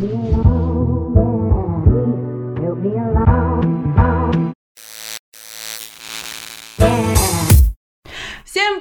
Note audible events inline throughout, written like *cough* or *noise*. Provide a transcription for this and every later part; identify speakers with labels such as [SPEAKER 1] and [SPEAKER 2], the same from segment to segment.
[SPEAKER 1] Всем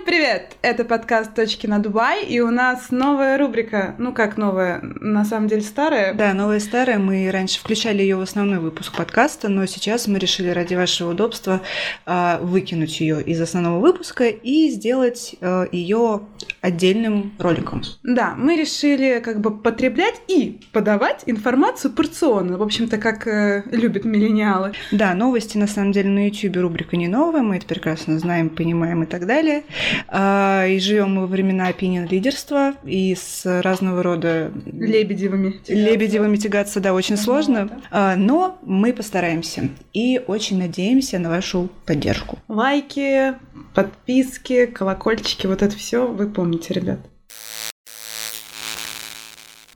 [SPEAKER 1] привет! Это подкаст «Точки на Дубай», и у нас новая рубрика. Ну, как новая? На самом деле старая.
[SPEAKER 2] Да, новая старая. Мы раньше включали ее в основной выпуск подкаста, но сейчас мы решили ради вашего удобства а, выкинуть ее из основного выпуска и сделать а, ее отдельным роликом.
[SPEAKER 1] Да, мы решили как бы потреблять и подавать информацию порционно. В общем-то, как э, любят миллениалы.
[SPEAKER 2] Да, новости на самом деле на YouTube рубрика не новая, мы это прекрасно знаем, понимаем и так далее. А, и живем мы во времена opinion лидерства и с разного рода
[SPEAKER 1] Лебедевыми.
[SPEAKER 2] лебедевыми тягаться, да, очень сложно. А, но мы постараемся и очень надеемся на вашу поддержку.
[SPEAKER 1] Лайки, подписки, колокольчики, вот это все вы помните, ребят.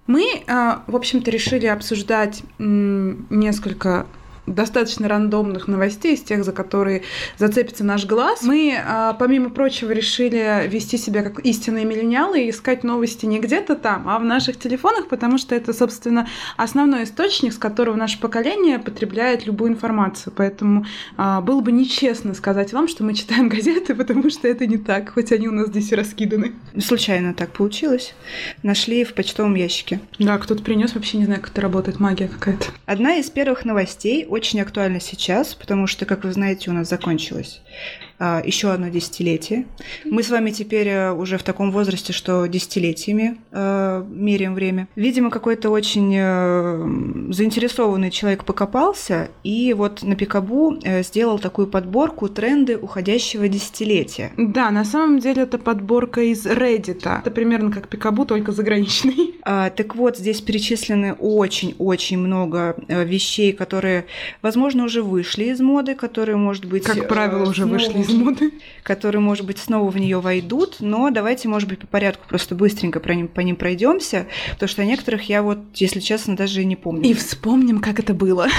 [SPEAKER 1] Мы, а, в общем-то, решили обсуждать несколько достаточно рандомных новостей, из тех, за которые зацепится наш глаз. Мы, а, помимо прочего, решили вести себя как истинные миллениалы и искать новости не где-то там, а в наших телефонах, потому что это, собственно, основной источник, с которого наше поколение потребляет любую информацию. Поэтому а, было бы нечестно сказать вам, что мы читаем газеты, *laughs* потому что это не так, хоть они у нас здесь и раскиданы.
[SPEAKER 2] Случайно так получилось. Нашли в почтовом ящике.
[SPEAKER 1] Да, кто-то принес, вообще не знаю, как это работает, магия какая-то.
[SPEAKER 2] Одна из первых новостей очень актуальна сейчас, потому что, как вы знаете, у нас закончилось. а, еще одно десятилетие. Мы с вами теперь э, уже в таком возрасте, что десятилетиями э, меряем время. Видимо, какой-то очень э, заинтересованный человек покопался и вот на Пикабу сделал такую подборку тренды уходящего десятилетия.
[SPEAKER 1] Да, на самом деле это подборка из Reddit. Это примерно как Пикабу, только заграничный. *laughs*
[SPEAKER 2] А, так вот, здесь перечислены очень-очень много вещей, которые, возможно, уже вышли из моды, которые, может быть,
[SPEAKER 1] Как правило, уже вышли из моды.
[SPEAKER 2] которые, может быть, снова в нее войдут, но давайте, может быть, по порядку просто быстренько про ним, по ним пройдемся, потому что о некоторых я вот, если честно, даже и не помню.
[SPEAKER 1] И вспомним, как это было. *laughs*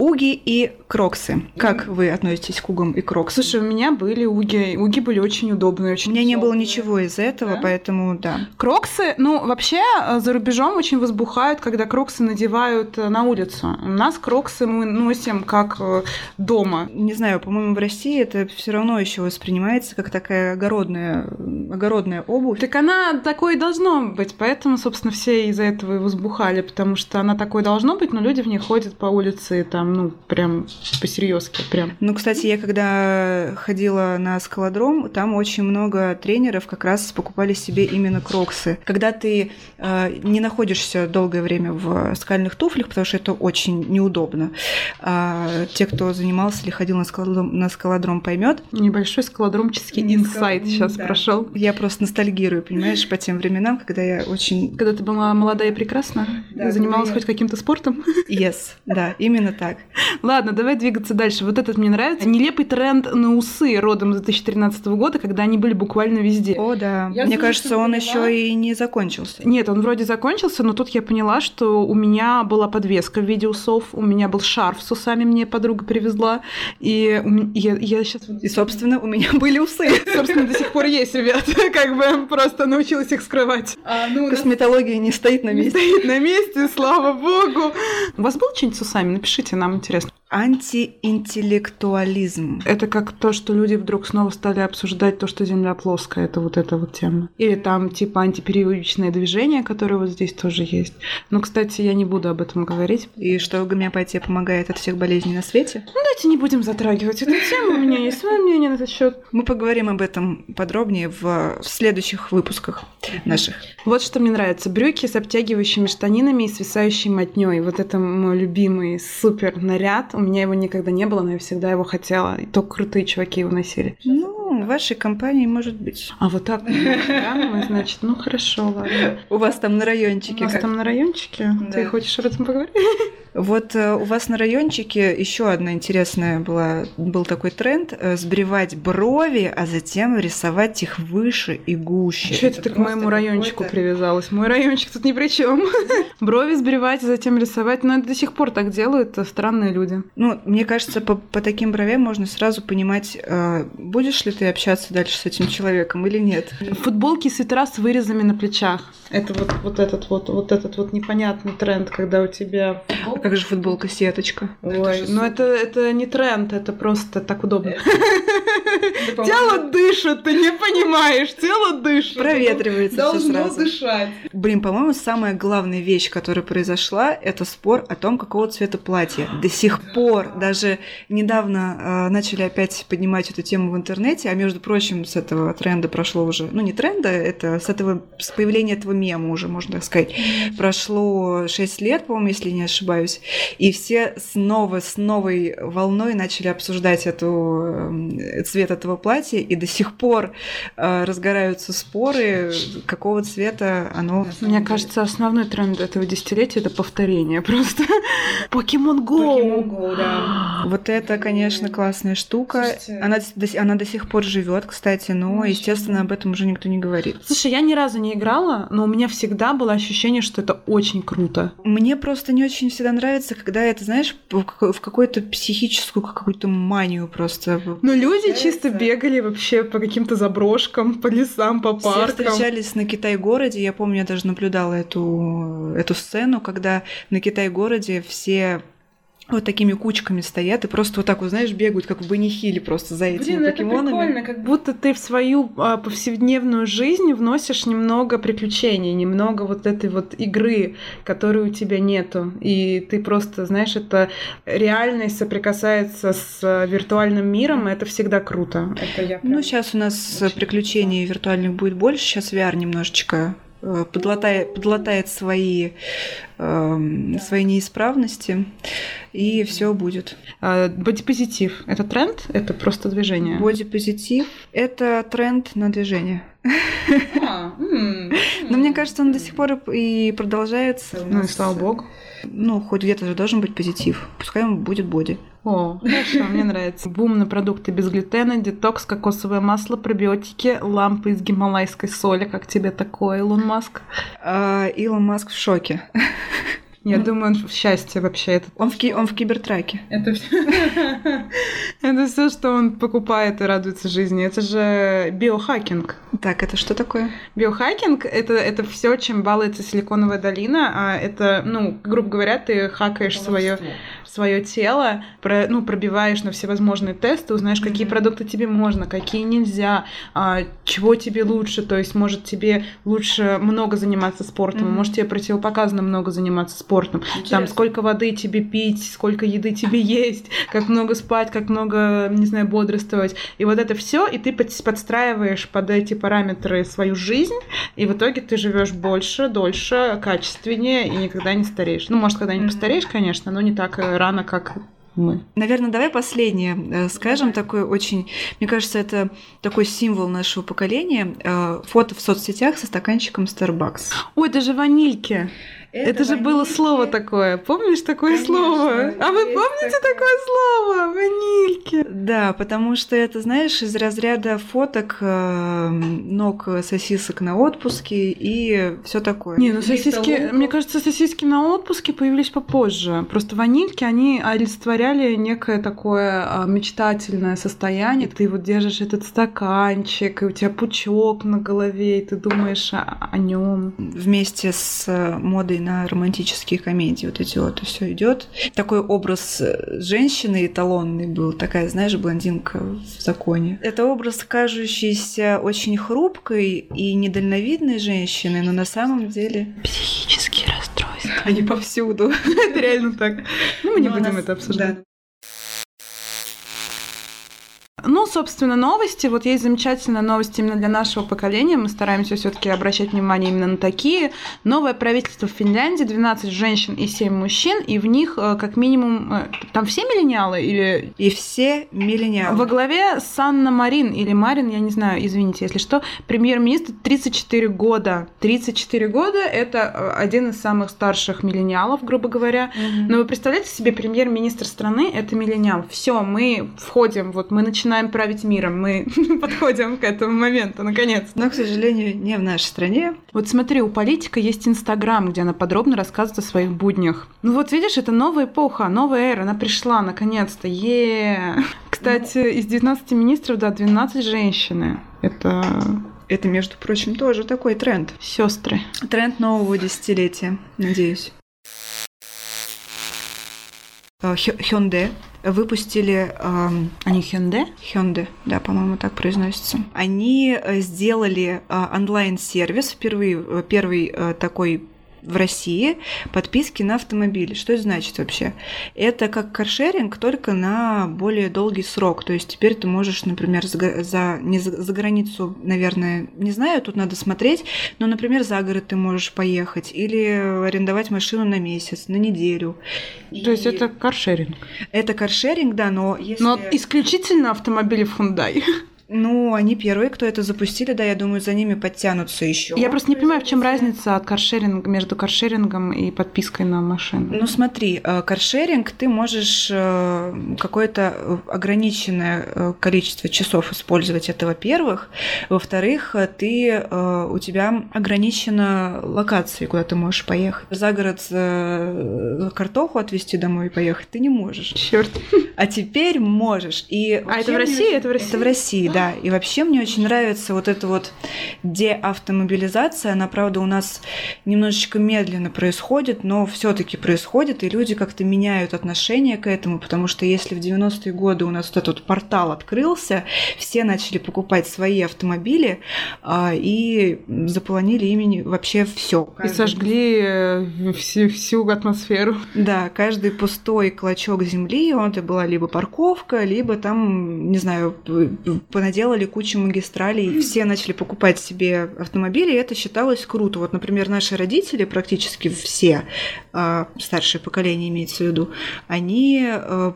[SPEAKER 2] Уги и кроксы. Как вы относитесь к угам и кроксам?
[SPEAKER 1] Слушай, у меня были уги. Уги были очень удобные,
[SPEAKER 2] у
[SPEAKER 1] очень
[SPEAKER 2] меня не было ничего из этого,
[SPEAKER 1] Да?
[SPEAKER 2] поэтому да.
[SPEAKER 1] Кроксы, ну, вообще, э, за рубежом очень возбухают, когда кроксы надевают э, на улицу. У нас кроксы мы носим как э, дома.
[SPEAKER 2] Не знаю, по-моему, в России это все равно еще воспринимается как такая огородная, огородная обувь.
[SPEAKER 1] Так она такой и должно быть, поэтому, собственно, все из-за этого и возбухали, потому что она такой должно быть, но люди в ней ходят по улице, там, ну, прям по-серьезки, прям.
[SPEAKER 2] Ну, кстати, я когда ходила на скалодром, там очень много тренеров как раз покупали себе именно кроксы. Когда ты э, не находишься долгое время в скальных туфлях, потому что это очень неудобно. А те, кто занимался или ходил на скалодром, на скалодром поймет.
[SPEAKER 1] Небольшой скалодромческий инсайт сейчас
[SPEAKER 2] Да.
[SPEAKER 1] прошел.
[SPEAKER 2] Я просто ностальгирую, понимаешь, по тем временам, когда я очень...
[SPEAKER 1] Когда ты была молодая и прекрасна,
[SPEAKER 2] Да,
[SPEAKER 1] занималась
[SPEAKER 2] я-
[SPEAKER 1] хоть каким-то спортом.
[SPEAKER 2] Yes, да, именно так.
[SPEAKER 1] Ладно, давай двигаться дальше. Вот этот мне нравится. Нелепый тренд на усы родом с 2013 года, когда они были буквально везде.
[SPEAKER 2] О, да.
[SPEAKER 1] Я
[SPEAKER 2] Мне
[SPEAKER 1] слышу,
[SPEAKER 2] кажется, он
[SPEAKER 1] поняла.
[SPEAKER 2] еще и не закончился.
[SPEAKER 1] Нет, он вроде закончился, но тут я поняла, что у меня была подвеска в виде усов, у меня был шарф с усами, мне подруга привезла, и я, я сейчас,
[SPEAKER 2] И, собственно, у меня *laughs* были усы.
[SPEAKER 1] собственно, до сих пор есть, ребят, *laughs* как бы просто научилась их скрывать.
[SPEAKER 2] Косметология не стоит на
[SPEAKER 1] Не
[SPEAKER 2] месте.
[SPEAKER 1] стоит на месте, слава богу. У вас было что-нибудь с усами? Напишите, нам интересно.
[SPEAKER 2] Антиинтеллектуализм.
[SPEAKER 1] Это как то, что люди вдруг снова стали обсуждать то, что Земля плоская. Это вот эта вот тема. Или там типа антипериодичное движение, которое вот здесь тоже есть. Но, кстати, я не буду об этом говорить.
[SPEAKER 2] И что гомеопатия помогает от всех болезней на свете.
[SPEAKER 1] Ну, давайте не будем затрагивать эту тему. У меня есть свое мнение на этот счет.
[SPEAKER 2] Мы поговорим об этом подробнее в, в следующих выпусках наших.
[SPEAKER 1] Вот что мне нравится. Брюки с обтягивающими штанинами и свисающей мотней. Вот это мой любимый супер наряд. У меня его никогда не было, но я всегда его хотела. И только крутые чуваки его носили.
[SPEAKER 2] Ну, в вашей компании может быть.
[SPEAKER 1] А вот так, да, значит, ну хорошо, ладно.
[SPEAKER 2] У вас там на
[SPEAKER 1] У
[SPEAKER 2] райончике.
[SPEAKER 1] нас
[SPEAKER 2] как?
[SPEAKER 1] там на райончике. Ты хочешь об этом поговорить?
[SPEAKER 2] Вот э, у вас на райончике еще одна интересная была, был такой тренд э, сбривать брови, а затем рисовать их выше и гуще.
[SPEAKER 1] Что это, ты к моему райончику привязалась? Мой райончик тут ни при чем. *laughs* Брови сбривать, а затем рисовать. Но это до сих пор так делают э, странные люди.
[SPEAKER 2] Ну, мне кажется, по, по таким бровям можно сразу понимать, э, будешь ли ты общаться дальше с этим человеком или нет.
[SPEAKER 1] Футболки и свитера с вырезами на плечах. Это вот, вот этот вот, вот этот вот непонятный тренд, когда у тебя
[SPEAKER 2] как же футболка-сеточка?
[SPEAKER 1] Ой, ну это, это не тренд, это просто так удобно. Тело дышит, ты не понимаешь, тело дышит.
[SPEAKER 2] Проветривается все сразу.
[SPEAKER 1] дышать.
[SPEAKER 2] Блин, по-моему, самая главная вещь, которая произошла, это спор о том, какого цвета платье. До сих пор, даже недавно э, начали опять поднимать эту тему в интернете, а между прочим, с этого тренда прошло уже, ну не тренда, это с этого, с появления этого мема уже, можно так сказать, прошло 6 лет, по-моему, если не ошибаюсь. И все снова с новой волной начали обсуждать эту эм, цвет этого платья, и до сих пор э, разгораются споры, какого цвета оно.
[SPEAKER 1] Мне кажется, основной тренд этого десятилетия это повторение просто. Покемон Go.
[SPEAKER 2] да. *gasps* Вот это, конечно, классная штука. Она, она до сих пор живет, кстати, но, естественно, об этом уже никто не говорит.
[SPEAKER 1] Слушай, я ни разу не играла, но у меня всегда было ощущение, что это очень круто.
[SPEAKER 2] Мне просто не очень всегда нравится, когда это, знаешь, в какую-то психическую какую-то манию просто.
[SPEAKER 1] Ну, люди чисто бегали вообще по каким-то заброшкам, по лесам, по паркам.
[SPEAKER 2] Все встречались на Китай-городе. Я помню, я даже наблюдала эту, эту сцену, когда на Китай-городе все вот такими кучками стоят и просто вот так вот, знаешь, бегают, как в Банихиле просто за этими
[SPEAKER 1] Блин,
[SPEAKER 2] покемонами.
[SPEAKER 1] Это прикольно, как будто ты в свою а, повседневную жизнь вносишь немного приключений, немного вот этой вот игры, которой у тебя нету. И ты просто, знаешь, это реальность соприкасается с виртуальным миром, и это всегда круто. Это
[SPEAKER 2] я прям... Ну, сейчас у нас приключений виртуальных будет больше, сейчас VR немножечко подлатает, подлатает свои, э, свои неисправности, и все будет.
[SPEAKER 1] А, бодипозитив – это тренд? Это просто движение?
[SPEAKER 2] Бодипозитив – это тренд на движение. А, *laughs* Но мне кажется, он до сих пор и продолжается.
[SPEAKER 1] Ну и слава богу.
[SPEAKER 2] Ну, хоть где-то же должен быть позитив. Пускай он будет боди.
[SPEAKER 1] О, хорошо, *laughs* мне нравится. Бум на продукты без глютена, детокс, кокосовое масло, пробиотики, лампы из гималайской соли. Как тебе такое, Илон Маск?
[SPEAKER 2] А, Илон Маск в шоке. *laughs*
[SPEAKER 1] Я ну, думаю, он в счастье вообще. Это...
[SPEAKER 2] Он, в ки... он в кибертраке.
[SPEAKER 1] Это *laughs* это все, что он покупает и радуется жизни. Это же биохакинг.
[SPEAKER 2] Так, это что такое?
[SPEAKER 1] Биохакинг это, это все, чем балуется силиконовая долина. А это, ну, грубо говоря, ты хакаешь свое свое тело, про, ну, пробиваешь на всевозможные тесты, узнаешь, какие mm-hmm. продукты тебе можно, какие нельзя, а, чего тебе лучше. То есть, может, тебе лучше много заниматься спортом, mm-hmm. может, тебе противопоказано много заниматься спортом. Интересно. Там, сколько воды тебе пить, сколько еды тебе *laughs* есть, как много спать, как много, не знаю, бодрствовать. И вот это все, и ты подстраиваешь под эти параметры свою жизнь, и в итоге ты живешь больше, дольше, качественнее и никогда не стареешь. Ну, может, когда-нибудь mm-hmm. постареешь, конечно, но не так э, рано, как мы.
[SPEAKER 2] Наверное, давай последнее э, скажем, такой очень, мне кажется, это такой символ нашего поколения. Э, фото в соцсетях со стаканчиком Starbucks.
[SPEAKER 1] Ой, это же ванильки. Это, это же ванильки. было слово такое. Помнишь такое Конечно, слово? А вы помните такое. такое слово? Ванильки.
[SPEAKER 2] Да, потому что это, знаешь, из разряда фоток э, ног сосисок на отпуске и все такое.
[SPEAKER 1] Не, ну сосиски, мне кажется, сосиски на отпуске появились попозже. Просто ванильки, они олицетворяли некое такое а, мечтательное состояние. Ты вот держишь этот стаканчик, и у тебя пучок на голове, и ты думаешь о, о нем.
[SPEAKER 2] Вместе с модой на романтические комедии. Вот эти вот все идет. Такой образ э, женщины эталонный был, такая, знаешь, блондинка в законе. Это образ, кажущийся очень хрупкой и недальновидной женщины, но на самом деле...
[SPEAKER 1] Психические расстройства. *laughs*
[SPEAKER 2] Они повсюду. *laughs*
[SPEAKER 1] Это реально так. Ну, мы не будем это обсуждать. Собственно, новости. Вот есть замечательная новость именно для нашего поколения. Мы стараемся все таки обращать внимание именно на такие. Новое правительство в Финляндии, 12 женщин и 7 мужчин, и в них э, как минимум... э, Там все миллениалы или...
[SPEAKER 2] И все миллениалы.
[SPEAKER 1] Во главе Санна Марин или Марин, я не знаю, извините, если что, премьер-министр 34 года. 34 года – это э, один из самых старших миллениалов, грубо говоря. Но вы представляете себе, премьер-министр страны – это миллениал. Все, мы входим, вот мы начинаем править миром, мы *laughs* подходим к этому моменту, наконец.
[SPEAKER 2] Но, к сожалению, не в нашей стране.
[SPEAKER 1] Вот смотри, у политика есть Инстаграм, где она подробно рассказывает о своих буднях. Ну вот видишь, это новая эпоха, новая эра, она пришла наконец-то. е Кстати, из 19 министров, да, 12 женщины. Это
[SPEAKER 2] Это, между прочим, тоже такой тренд.
[SPEAKER 1] сестры.
[SPEAKER 2] Тренд нового десятилетия, надеюсь. Э, Hyundai выпустили эм,
[SPEAKER 1] Они Hyundai?
[SPEAKER 2] Hyundai, да, по-моему, так произносится. Они э, сделали э, онлайн-сервис, впервые э, первый э, такой в России подписки на автомобили. Что это значит вообще? Это как каршеринг, только на более долгий срок. То есть теперь ты можешь, например, за, за- не за, за границу, наверное, не знаю, тут надо смотреть, но, например, за город ты можешь поехать или арендовать машину на месяц, на неделю.
[SPEAKER 1] То есть
[SPEAKER 2] И
[SPEAKER 1] это каршеринг.
[SPEAKER 2] это каршеринг, да, но если...
[SPEAKER 1] Но исключительно автомобили Hyundai.
[SPEAKER 2] Ну, они первые, кто это запустили, да, я думаю, за ними подтянутся еще.
[SPEAKER 1] Я просто не понимаю, в чем разница от каршеринга между каршерингом и подпиской на машину.
[SPEAKER 2] Ну смотри, э, каршеринг ты можешь э, какое-то э, ограниченное количество часов использовать. Это во-первых. Во-вторых, ты у тебя ограничена локация, куда ты можешь поехать. За город картоху отвезти домой и поехать ты не можешь.
[SPEAKER 1] Черт.
[SPEAKER 2] А теперь можешь. И
[SPEAKER 1] А это в России? Это в России?
[SPEAKER 2] Это в России, да. И вообще мне очень нравится вот эта вот деавтомобилизация. Она, правда, у нас немножечко медленно происходит, но все-таки происходит, и люди как-то меняют отношение к этому, потому что если в 90-е годы у нас вот этот портал открылся, все начали покупать свои автомобили а, и заполонили ими вообще все.
[SPEAKER 1] И сожгли э, всю, всю атмосферу.
[SPEAKER 2] Да, каждый пустой клочок земли, он это была либо парковка, либо там, не знаю, п- понаделали кучу магистралей, все начали покупать себе автомобили, и это считалось круто. Вот, например, наши родители, практически все, а, старшее поколение имеется в виду, они э,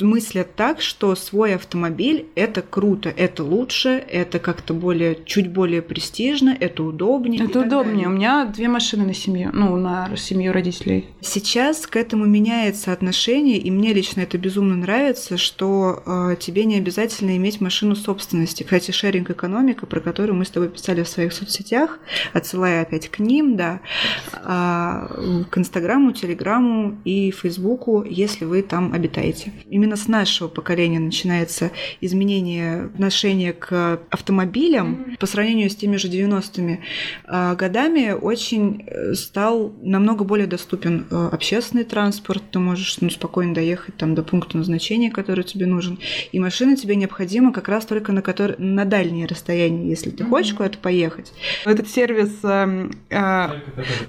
[SPEAKER 2] мыслят так, что свой автомобиль – это круто, это лучше, это как-то более, чуть более престижно, это удобнее.
[SPEAKER 1] Это удобнее.
[SPEAKER 2] далее.
[SPEAKER 1] У меня две машины на семью, ну, на семью родителей.
[SPEAKER 2] Сейчас к этому меняется отношение, и мне лично это безумно нравится, что э, тебе не обязательно иметь машину собственности. Кстати, шеринг экономика, про которую мы с тобой писали в своих соцсетях, отсылая опять к ним, да, а, к Инстаграму, Телеграму и Фейсбуку, если вы там обитаете. Именно с нашего поколения начинается изменение отношения к автомобилям по сравнению с теми же 90-ми а, годами очень э, стал намного более доступен э, общественный транспорт. Ты можешь ну, спокойно доехать там, до пункта назначения, который тебе нужен. И машина тебе необходима как раз только на, котор... на дальние расстояния, если ты хочешь куда-то поехать.
[SPEAKER 1] Этот сервис эм, э,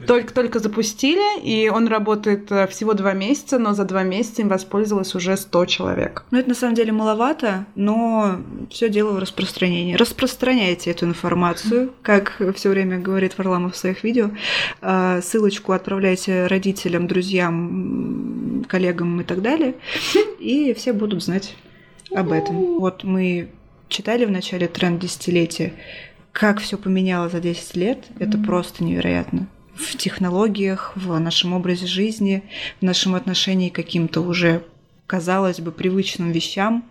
[SPEAKER 1] только-только запустили, и он работает э, всего два месяца, но за два месяца им воспользовалось уже 100 человек.
[SPEAKER 2] Ну, это на самом деле маловато, но все дело в распространении. Распространяйте эту информацию, как все время говорит Варламов в своих видео. А, Ссылочку отправляйте родителям, друзьям, коллегам и так далее, *laughs* и все будут знать об этом. Вот мы читали в начале тренд десятилетия, как все поменяло за 10 лет. Это просто невероятно. В технологиях, в нашем образе жизни, в нашем отношении к каким-то уже, казалось бы, привычным вещам.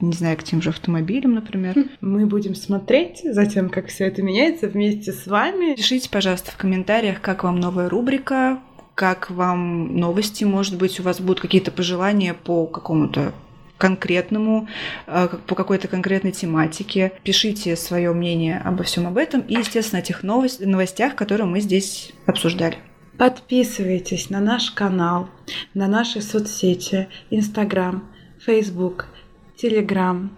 [SPEAKER 2] Не знаю, к тем же автомобилям, например.
[SPEAKER 1] Мы будем смотреть за тем, как все это меняется вместе с вами.
[SPEAKER 2] Пишите, пожалуйста, в комментариях, как вам новая рубрика, как вам новости, может быть, у вас будут какие-то пожелания по какому-то конкретному, э, по какой-то конкретной тематике. Пишите свое мнение обо всем об этом и, естественно, о тех новость- новостях, которые мы здесь обсуждали.
[SPEAKER 1] Подписывайтесь на наш канал, на наши соцсети, Инстаграм, Фейсбук, Телеграм,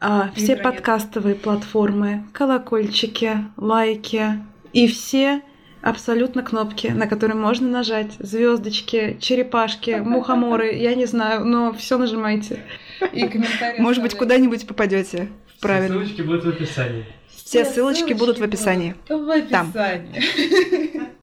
[SPEAKER 1] а, все подкастовые платформы, колокольчики, лайки и все абсолютно кнопки, на которые можно нажать. Звездочки, черепашки, *laughs* мухоморы, я не знаю, но все нажимайте.
[SPEAKER 2] И комментарии. Может быть, куда-нибудь попадете. Правильно.
[SPEAKER 3] Ссылочки будут в описании.
[SPEAKER 2] Все ссылочки будут в описании.
[SPEAKER 1] В описании.